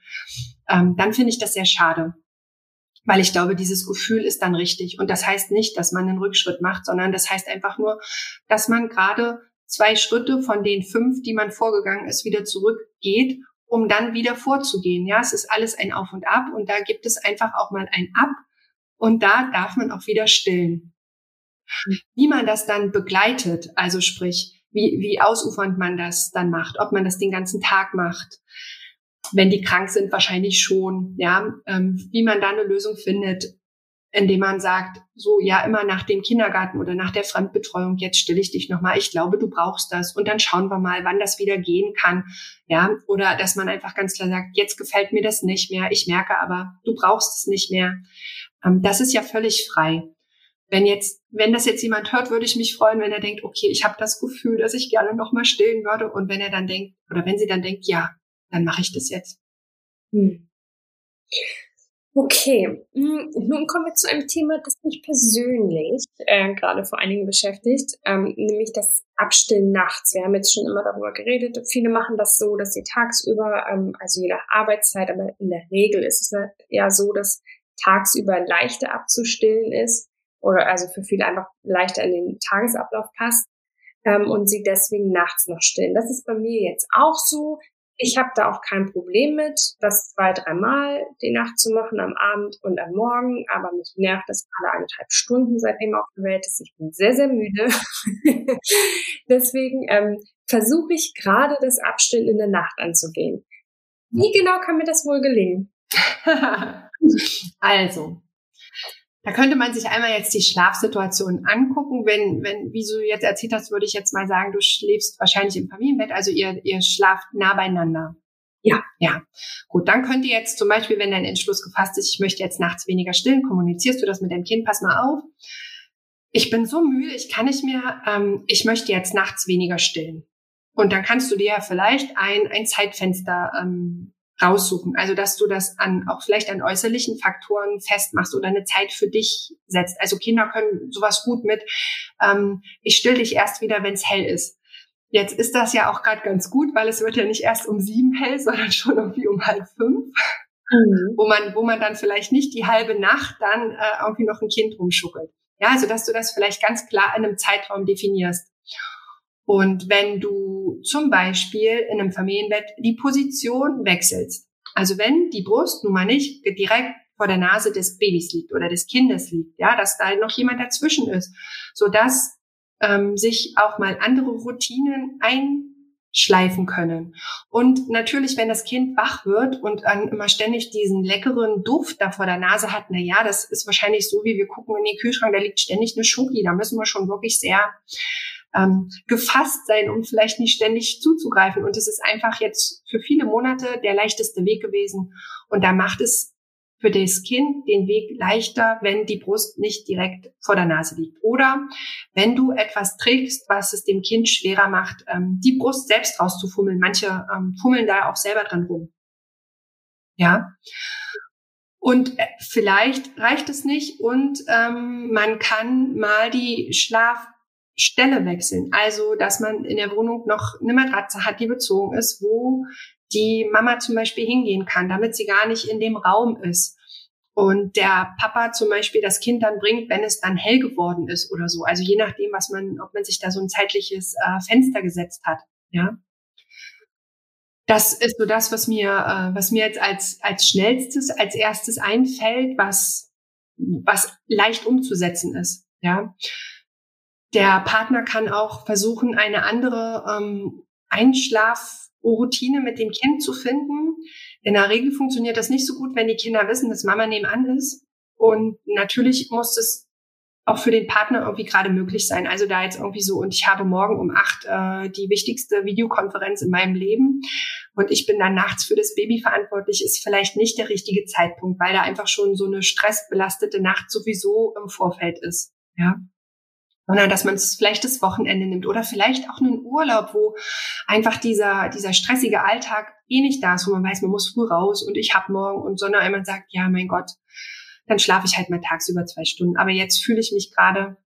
ähm, dann finde ich das sehr schade. Weil ich glaube, dieses Gefühl ist dann richtig. Und das heißt nicht, dass man einen Rückschritt macht, sondern das heißt einfach nur, dass man gerade zwei Schritte von den fünf, die man vorgegangen ist, wieder zurückgeht, um dann wieder vorzugehen. Ja, es ist alles ein Auf und Ab und da gibt es einfach auch mal ein Ab und da darf man auch wieder stillen. Wie man das dann begleitet, also sprich, wie, wie ausufernd man das dann macht, ob man das den ganzen Tag macht, wenn die krank sind, wahrscheinlich schon, ja, ähm, wie man da eine Lösung findet, indem man sagt, so ja immer nach dem Kindergarten oder nach der Fremdbetreuung, jetzt stille ich dich nochmal, ich glaube, du brauchst das und dann schauen wir mal, wann das wieder gehen kann, ja, oder dass man einfach ganz klar sagt, jetzt gefällt mir das nicht mehr, ich merke aber, du brauchst es nicht mehr. Ähm, das ist ja völlig frei. Wenn jetzt, wenn das jetzt jemand hört, würde ich mich freuen, wenn er denkt, okay, ich habe das Gefühl, dass ich gerne noch mal stillen würde. Und wenn er dann denkt, oder wenn sie dann denkt, ja, dann mache ich das jetzt. Hm. Okay, hm, nun kommen wir zu einem Thema, das mich persönlich äh, gerade vor einigen beschäftigt, ähm, nämlich das Abstillen nachts. Wir haben jetzt schon immer darüber geredet. Viele machen das so, dass sie tagsüber, ähm, also je nach Arbeitszeit, aber in der Regel ist es ja so, dass tagsüber leichter abzustillen ist oder also für viele einfach leichter in den Tagesablauf passt ähm, und sie deswegen nachts noch stillen. Das ist bei mir jetzt auch so. Ich habe da auch kein Problem mit, das zwei, dreimal die Nacht zu machen, am Abend und am Morgen, aber mich nervt das alle eineinhalb Stunden, seitdem auf der Welt ist. Ich bin sehr, sehr müde. Deswegen ähm, versuche ich gerade das Abstillen in der Nacht anzugehen. Wie genau kann mir das wohl gelingen? also, da könnte man sich einmal jetzt die Schlafsituation angucken. Wenn, wenn, wie du jetzt erzählt hast, würde ich jetzt mal sagen, du schläfst wahrscheinlich im Familienbett, also ihr, ihr schlaft nah beieinander. Ja. Ja. Gut, dann könnt ihr jetzt zum Beispiel, wenn dein Entschluss gefasst ist, ich möchte jetzt nachts weniger stillen, kommunizierst du das mit deinem Kind, pass mal auf. Ich bin so müde, ich kann nicht mehr, ähm, ich möchte jetzt nachts weniger stillen. Und dann kannst du dir ja vielleicht ein, ein Zeitfenster ähm, raussuchen. Also, dass du das an, auch vielleicht an äußerlichen Faktoren festmachst oder eine Zeit für dich setzt. Also Kinder können sowas gut mit, ähm, ich still dich erst wieder, wenn es hell ist. Jetzt ist das ja auch gerade ganz gut, weil es wird ja nicht erst um sieben hell, sondern schon irgendwie um halb fünf. Mhm. Wo man, wo man dann vielleicht nicht die halbe Nacht dann äh, irgendwie noch ein Kind rumschuckelt. Ja, also dass du das vielleicht ganz klar in einem Zeitraum definierst. Und wenn du zum Beispiel in einem Familienbett die Position wechselst, also wenn die Brust nun mal nicht direkt vor der Nase des Babys liegt oder des Kindes liegt, ja, dass da noch jemand dazwischen ist, so dass ähm, sich auch mal andere Routinen einschleifen können. Und natürlich, wenn das Kind wach wird und dann immer ständig diesen leckeren Duft da vor der Nase hat, na ja, das ist wahrscheinlich so, wie wir gucken in den Kühlschrank, da liegt ständig eine Schoki, da müssen wir schon wirklich sehr ähm, gefasst sein, um vielleicht nicht ständig zuzugreifen. Und es ist einfach jetzt für viele Monate der leichteste Weg gewesen. Und da macht es für das Kind den Weg leichter, wenn die Brust nicht direkt vor der Nase liegt. Oder wenn du etwas trägst, was es dem Kind schwerer macht, ähm, die Brust selbst rauszufummeln. Manche ähm, fummeln da auch selber dran rum. Ja. Und äh, vielleicht reicht es nicht und ähm, man kann mal die Schlaf Stelle wechseln. Also, dass man in der Wohnung noch eine Matratze hat, die bezogen ist, wo die Mama zum Beispiel hingehen kann, damit sie gar nicht in dem Raum ist. Und der Papa zum Beispiel das Kind dann bringt, wenn es dann hell geworden ist oder so. Also je nachdem, was man, ob man sich da so ein zeitliches äh, Fenster gesetzt hat. Ja. Das ist so das, was mir, äh, was mir jetzt als, als schnellstes, als erstes einfällt, was, was leicht umzusetzen ist. Ja. Der Partner kann auch versuchen, eine andere ähm, Einschlafroutine mit dem Kind zu finden. In der Regel funktioniert das nicht so gut, wenn die Kinder wissen, dass Mama nebenan ist. Und natürlich muss es auch für den Partner irgendwie gerade möglich sein. Also da jetzt irgendwie so, und ich habe morgen um acht äh, die wichtigste Videokonferenz in meinem Leben und ich bin dann nachts für das Baby verantwortlich, ist vielleicht nicht der richtige Zeitpunkt, weil da einfach schon so eine stressbelastete Nacht sowieso im Vorfeld ist. Ja. Sondern dass man es vielleicht das Wochenende nimmt oder vielleicht auch einen Urlaub, wo einfach dieser, dieser stressige Alltag eh nicht da ist, wo man weiß, man muss früh raus und ich hab morgen und sondern einmal sagt, ja, mein Gott, dann schlafe ich halt mal tagsüber zwei Stunden. Aber jetzt fühle ich mich gerade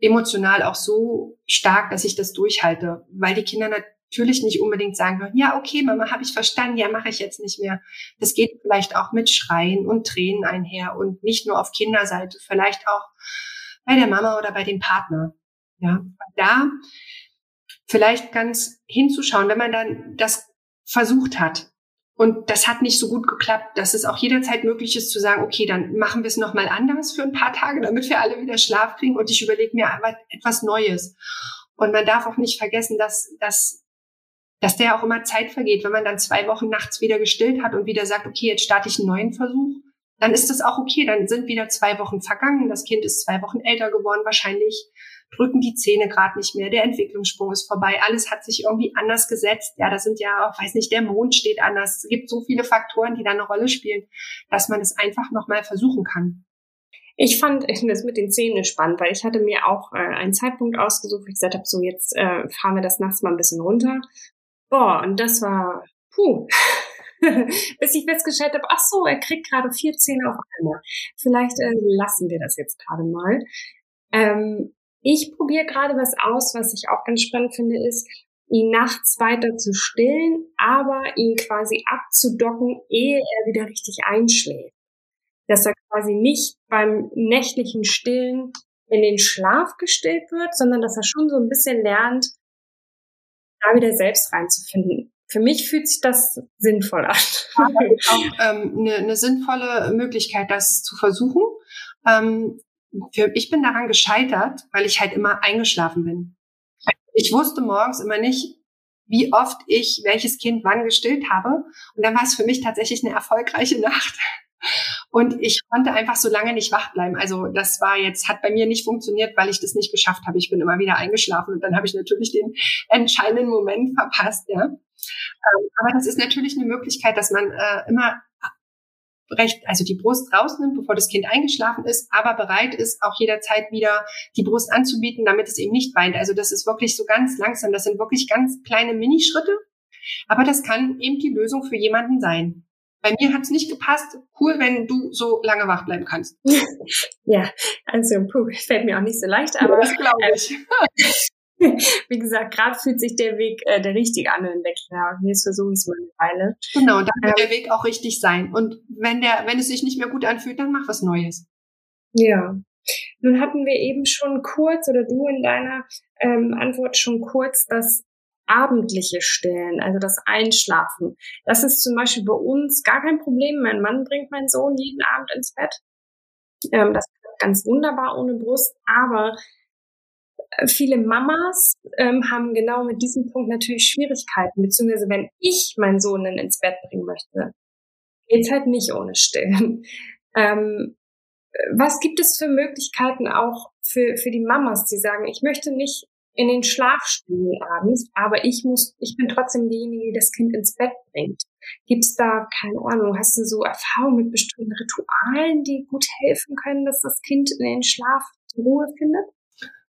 emotional auch so stark, dass ich das durchhalte, weil die Kinder natürlich nicht unbedingt sagen würden, ja, okay, Mama, habe ich verstanden, ja, mache ich jetzt nicht mehr. Das geht vielleicht auch mit Schreien und Tränen einher und nicht nur auf Kinderseite, vielleicht auch bei der Mama oder bei dem Partner. Ja, da vielleicht ganz hinzuschauen, wenn man dann das versucht hat, und das hat nicht so gut geklappt, dass es auch jederzeit möglich ist zu sagen, okay, dann machen wir es nochmal anders für ein paar Tage, damit wir alle wieder Schlaf kriegen und ich überlege mir etwas Neues. Und man darf auch nicht vergessen, dass, dass, dass der auch immer Zeit vergeht. Wenn man dann zwei Wochen nachts wieder gestillt hat und wieder sagt, okay, jetzt starte ich einen neuen Versuch, dann ist das auch okay. Dann sind wieder zwei Wochen vergangen. Das Kind ist zwei Wochen älter geworden wahrscheinlich drücken die Zähne gerade nicht mehr, der Entwicklungssprung ist vorbei, alles hat sich irgendwie anders gesetzt. Ja, das sind ja, weiß nicht, der Mond steht anders. Es gibt so viele Faktoren, die da eine Rolle spielen, dass man es einfach nochmal versuchen kann. Ich fand das mit den Zähnen spannend, weil ich hatte mir auch äh, einen Zeitpunkt ausgesucht, wo ich gesagt habe, so jetzt äh, fahren wir das nachts mal ein bisschen runter. Boah, und das war, puh. Bis ich festgestellt habe, ach so, er kriegt gerade vier Zähne auf einmal. Vielleicht äh, lassen wir das jetzt gerade mal. Ähm, ich probiere gerade was aus, was ich auch ganz spannend finde, ist, ihn nachts weiter zu stillen, aber ihn quasi abzudocken, ehe er wieder richtig einschläft. Dass er quasi nicht beim nächtlichen Stillen in den Schlaf gestillt wird, sondern dass er schon so ein bisschen lernt, da wieder selbst reinzufinden. Für mich fühlt sich das sinnvoll an. auch ähm, eine, eine sinnvolle Möglichkeit, das zu versuchen. Ähm, für, ich bin daran gescheitert, weil ich halt immer eingeschlafen bin. Ich wusste morgens immer nicht, wie oft ich welches Kind wann gestillt habe. Und dann war es für mich tatsächlich eine erfolgreiche Nacht. Und ich konnte einfach so lange nicht wach bleiben. Also das war jetzt, hat bei mir nicht funktioniert, weil ich das nicht geschafft habe. Ich bin immer wieder eingeschlafen und dann habe ich natürlich den entscheidenden Moment verpasst. Ja. Ähm, aber das ist natürlich eine Möglichkeit, dass man äh, immer recht, also die Brust rausnimmt, bevor das Kind eingeschlafen ist, aber bereit ist, auch jederzeit wieder die Brust anzubieten, damit es eben nicht weint. Also das ist wirklich so ganz langsam. Das sind wirklich ganz kleine Minischritte. Aber das kann eben die Lösung für jemanden sein. Bei mir hat es nicht gepasst. Cool, wenn du so lange wach bleiben kannst. Ja, also puh, fällt mir auch nicht so leicht, aber das glaube ich. Wie gesagt, gerade fühlt sich der Weg äh, der richtige an in der Kita. Jetzt versuche ich es mal eine Weile. Genau, dann wird ähm, der Weg auch richtig sein. Und wenn der, wenn es sich nicht mehr gut anfühlt, dann mach was Neues. Ja. Nun hatten wir eben schon kurz oder du in deiner ähm, Antwort schon kurz das abendliche Stillen, also das Einschlafen. Das ist zum Beispiel bei uns gar kein Problem. Mein Mann bringt meinen Sohn jeden Abend ins Bett. Ähm, das ist ganz wunderbar ohne Brust, aber viele Mamas ähm, haben genau mit diesem Punkt natürlich Schwierigkeiten, beziehungsweise wenn ich meinen Sohn dann ins Bett bringen möchte, geht's halt nicht ohne Stillen. Ähm, was gibt es für Möglichkeiten auch für, für die Mamas, die sagen, ich möchte nicht in den Schlaf stillen abends, aber ich muss, ich bin trotzdem diejenige, die das Kind ins Bett bringt. Gibt es da, keine Ahnung, hast du so Erfahrungen mit bestimmten Ritualen, die gut helfen können, dass das Kind in den Schlaf Ruhe findet?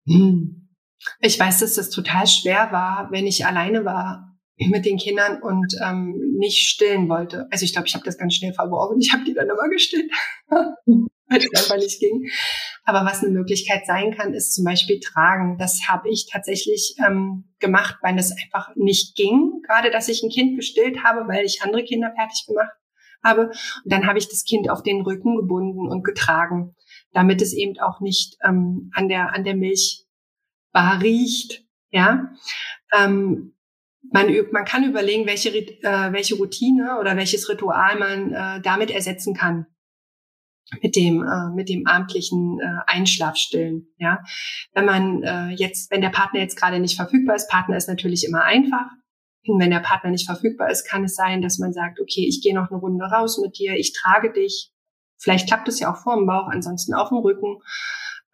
Hm. Ich weiß, dass das total schwer war, wenn ich alleine war mit den Kindern und ähm, nicht stillen wollte. Also ich glaube, ich habe das ganz schnell verworfen. Ich habe die dann immer gestillt, weil es einfach nicht ging. Aber was eine Möglichkeit sein kann, ist zum Beispiel tragen. Das habe ich tatsächlich ähm, gemacht, weil es einfach nicht ging. Gerade, dass ich ein Kind gestillt habe, weil ich andere Kinder fertig gemacht habe. Und dann habe ich das Kind auf den Rücken gebunden und getragen damit es eben auch nicht ähm, an der an der Milchbar riecht. Ja, ähm, man, man kann überlegen, welche, äh, welche Routine oder welches Ritual man äh, damit ersetzen kann mit dem äh, mit dem abendlichen äh, Einschlafstillen. Ja, wenn man äh, jetzt, wenn der Partner jetzt gerade nicht verfügbar ist, Partner ist natürlich immer einfach. Und wenn der Partner nicht verfügbar ist, kann es sein, dass man sagt, okay, ich gehe noch eine Runde raus mit dir, ich trage dich, Vielleicht klappt es ja auch vor dem Bauch, ansonsten auf dem Rücken.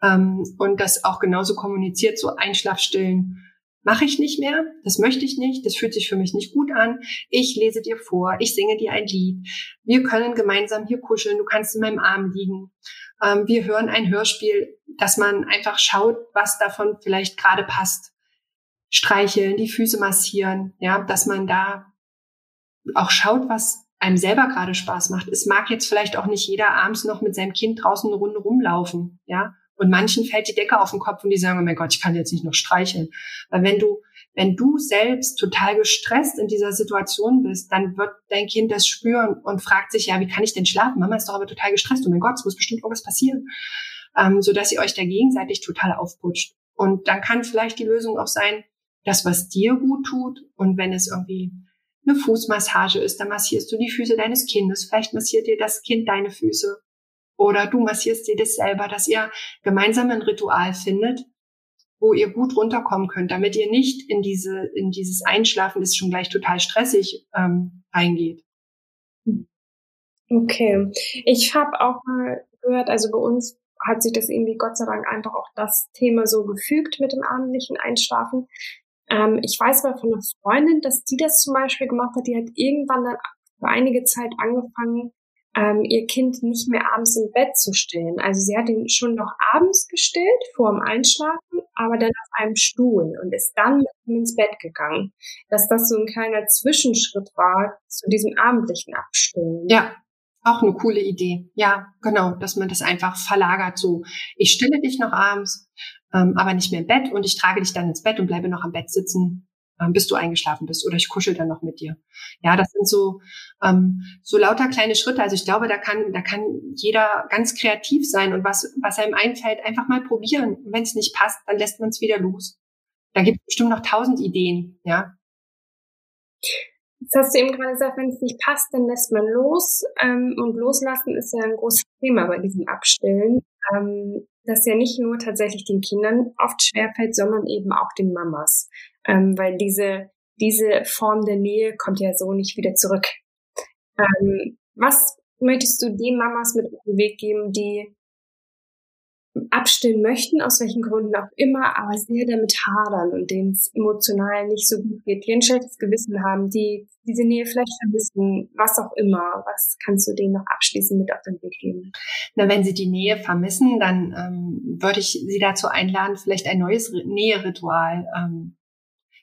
ähm, und das auch genauso kommuniziert, so Einschlafstillen mache ich nicht mehr, das möchte ich nicht, das fühlt sich für mich nicht gut an. Ich lese dir vor, ich singe dir ein Lied. Wir können gemeinsam hier kuscheln, du kannst in meinem Arm liegen. Ähm, wir hören ein Hörspiel, dass man einfach schaut, was davon vielleicht gerade passt. Streicheln, die Füße massieren, ja, dass man da auch schaut, was einem selber gerade Spaß macht. Es mag jetzt vielleicht auch nicht jeder abends noch mit seinem Kind draußen eine Runde rumlaufen, ja. Und manchen fällt die Decke auf den Kopf und die sagen, oh mein Gott, ich kann jetzt nicht noch streicheln. Weil wenn du, wenn du selbst total gestresst in dieser Situation bist, dann wird dein Kind das spüren und fragt sich, ja, wie kann ich denn schlafen? Mama ist doch aber total gestresst. Oh mein Gott, es muss bestimmt irgendwas passieren. Ähm, so dass ihr euch da gegenseitig total aufputscht. Und dann kann vielleicht die Lösung auch sein, das, was dir gut tut. Und wenn es irgendwie eine Fußmassage ist, dann massierst du die Füße deines Kindes. Vielleicht massiert dir das Kind deine Füße. Oder du massierst dir das selber, dass ihr gemeinsam ein Ritual findet, wo ihr gut runterkommen könnt, damit ihr nicht in diese, in dieses Einschlafen, das schon gleich total stressig ähm, reingeht. Okay. Ich habe auch mal gehört, also bei uns hat sich das irgendwie Gott sei Dank einfach auch das Thema so gefügt mit dem abendlichen Einschlafen. Ähm, ich weiß mal von einer Freundin, dass die das zum Beispiel gemacht hat. Die hat irgendwann dann für einige Zeit angefangen, ähm, ihr Kind nicht mehr abends im Bett zu stillen. Also sie hat ihn schon noch abends gestillt, vor dem Einschlafen, aber dann auf einem Stuhl und ist dann mit ihm ins Bett gegangen. Dass das so ein kleiner Zwischenschritt war zu diesem abendlichen Abstillen. Ja, auch eine coole Idee. Ja, genau, dass man das einfach verlagert so. Ich stille dich noch abends, ähm, aber nicht mehr im Bett und ich trage dich dann ins Bett und bleibe noch am Bett sitzen ähm, bis du eingeschlafen bist oder ich kuschel dann noch mit dir. Ja, das sind so ähm, so lauter kleine Schritte. Also ich glaube, da kann da kann jeder ganz kreativ sein und was was einem einfällt, einfach mal probieren. Wenn es nicht passt, dann lässt man es wieder los. Da gibt es bestimmt noch tausend Ideen. Ja. Jetzt hast du eben gerade gesagt, wenn es nicht passt, dann lässt man los. Ähm, und loslassen ist ja ein großes Thema bei diesem Abstillen. Ähm, das ja nicht nur tatsächlich den Kindern oft schwerfällt, sondern eben auch den Mamas ähm, weil diese, diese Form der Nähe kommt ja so nicht wieder zurück. Ähm, was möchtest du den Mamas mit auf den Weg geben, die abstillen möchten, aus welchen Gründen auch immer, aber sehr damit hadern und denen es emotional nicht so gut geht, die ein schlechtes Gewissen haben, die diese Nähe vielleicht vermissen, was auch immer. Was kannst du denen noch abschließend mit auf den Weg geben? Na, wenn sie die Nähe vermissen, dann ähm, würde ich sie dazu einladen, vielleicht ein neues Näheritual ähm,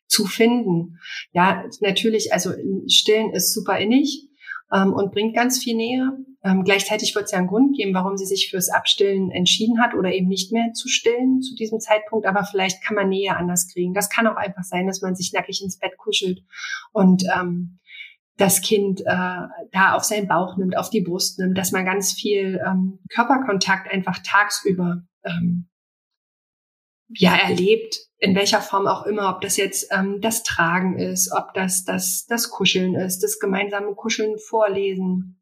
zu finden. Ja, natürlich, also Stillen ist super innig ähm, und bringt ganz viel Nähe. Ähm, gleichzeitig wird es ja einen Grund geben, warum sie sich fürs Abstillen entschieden hat oder eben nicht mehr zu stillen zu diesem Zeitpunkt. Aber vielleicht kann man Nähe anders kriegen. Das kann auch einfach sein, dass man sich nackig ins Bett kuschelt und ähm, das Kind äh, da auf seinen Bauch nimmt, auf die Brust nimmt, dass man ganz viel ähm, Körperkontakt einfach tagsüber ähm, ja erlebt in welcher Form auch immer, ob das jetzt ähm, das Tragen ist, ob das das, das Kuscheln ist, das gemeinsame Kuscheln vorlesen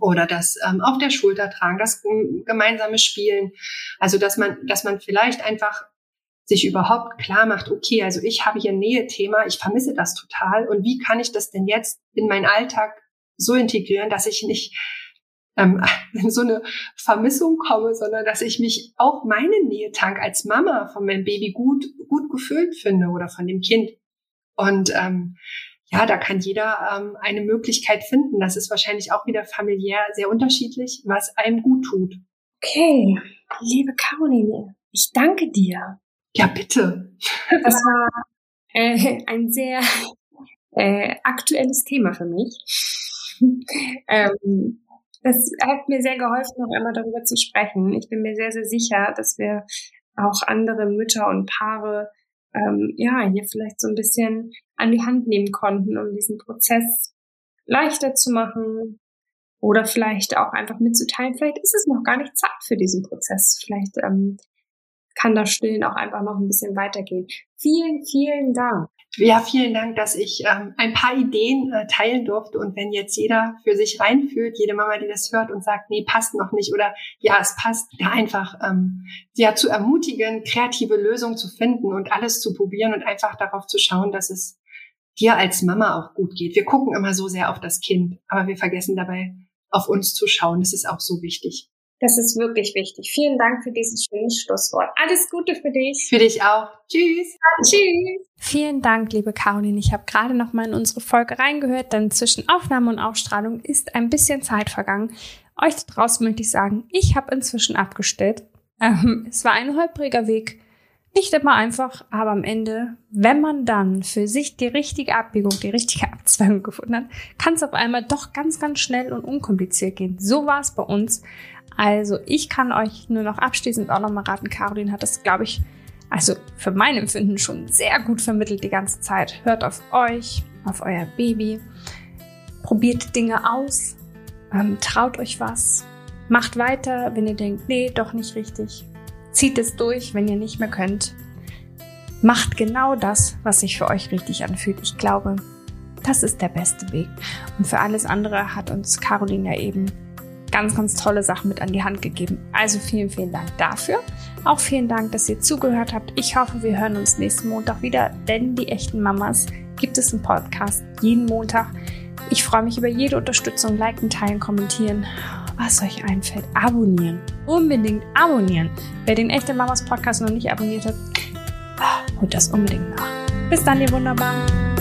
oder das ähm, auf der Schulter tragen, das gemeinsame Spielen. Also dass man, dass man vielleicht einfach sich überhaupt klar macht, okay, also ich habe hier ein Nähe-Thema, ich vermisse das total und wie kann ich das denn jetzt in meinen Alltag so integrieren, dass ich nicht ähm, in so eine Vermissung komme, sondern dass ich mich auch meinen Nähetank als Mama von meinem Baby gut, gut gefüllt finde oder von dem Kind. Und ähm, ja, da kann jeder ähm, eine Möglichkeit finden. Das ist wahrscheinlich auch wieder familiär sehr unterschiedlich, was einem gut tut. Okay, liebe Caroline, ich danke dir. Ja, bitte. Das war äh, ein sehr äh, aktuelles Thema für mich. ähm, das hat mir sehr geholfen, noch einmal darüber zu sprechen. Ich bin mir sehr, sehr sicher, dass wir auch andere Mütter und Paare ähm, ja hier vielleicht so ein bisschen an die Hand nehmen konnten, um diesen Prozess leichter zu machen oder vielleicht auch einfach mitzuteilen, vielleicht ist es noch gar nicht Zeit für diesen Prozess. Vielleicht ähm, kann das Stillen auch einfach noch ein bisschen weitergehen. Vielen, vielen Dank. Ja, vielen Dank, dass ich ähm, ein paar Ideen äh, teilen durfte. Und wenn jetzt jeder für sich reinfühlt, jede Mama, die das hört und sagt, nee, passt noch nicht oder ja, es passt, da einfach ähm, ja zu ermutigen, kreative Lösungen zu finden und alles zu probieren und einfach darauf zu schauen, dass es dir als Mama auch gut geht. Wir gucken immer so sehr auf das Kind, aber wir vergessen dabei, auf uns zu schauen. Das ist auch so wichtig. Das ist wirklich wichtig. Vielen Dank für dieses schöne Schlusswort. Alles Gute für dich. Für dich auch. Tschüss. tschüss. Vielen Dank, liebe Caroline. Ich habe gerade noch mal in unsere Folge reingehört, denn zwischen Aufnahme und Ausstrahlung ist ein bisschen Zeit vergangen. Euch da draußen möchte ich sagen, ich habe inzwischen abgestellt. Ähm, es war ein holpriger Weg. Nicht immer einfach, aber am Ende, wenn man dann für sich die richtige Abbiegung, die richtige Abzweigung gefunden hat, kann es auf einmal doch ganz, ganz schnell und unkompliziert gehen. So war es bei uns. Also ich kann euch nur noch abschließend auch nochmal raten, Caroline hat das, glaube ich, also für mein Empfinden schon sehr gut vermittelt die ganze Zeit. Hört auf euch, auf euer Baby, probiert Dinge aus, ähm, traut euch was, macht weiter, wenn ihr denkt, nee, doch nicht richtig. Zieht es durch, wenn ihr nicht mehr könnt. Macht genau das, was sich für euch richtig anfühlt. Ich glaube, das ist der beste Weg. Und für alles andere hat uns Caroline ja eben ganz, ganz tolle Sachen mit an die Hand gegeben. Also vielen, vielen Dank dafür. Auch vielen Dank, dass ihr zugehört habt. Ich hoffe, wir hören uns nächsten Montag wieder, denn die echten Mamas gibt es im Podcast jeden Montag. Ich freue mich über jede Unterstützung, liken, teilen, kommentieren, was euch einfällt. Abonnieren. Unbedingt abonnieren. Wer den echten Mamas Podcast noch nicht abonniert hat, holt das unbedingt nach. Bis dann, ihr Wunderbaren.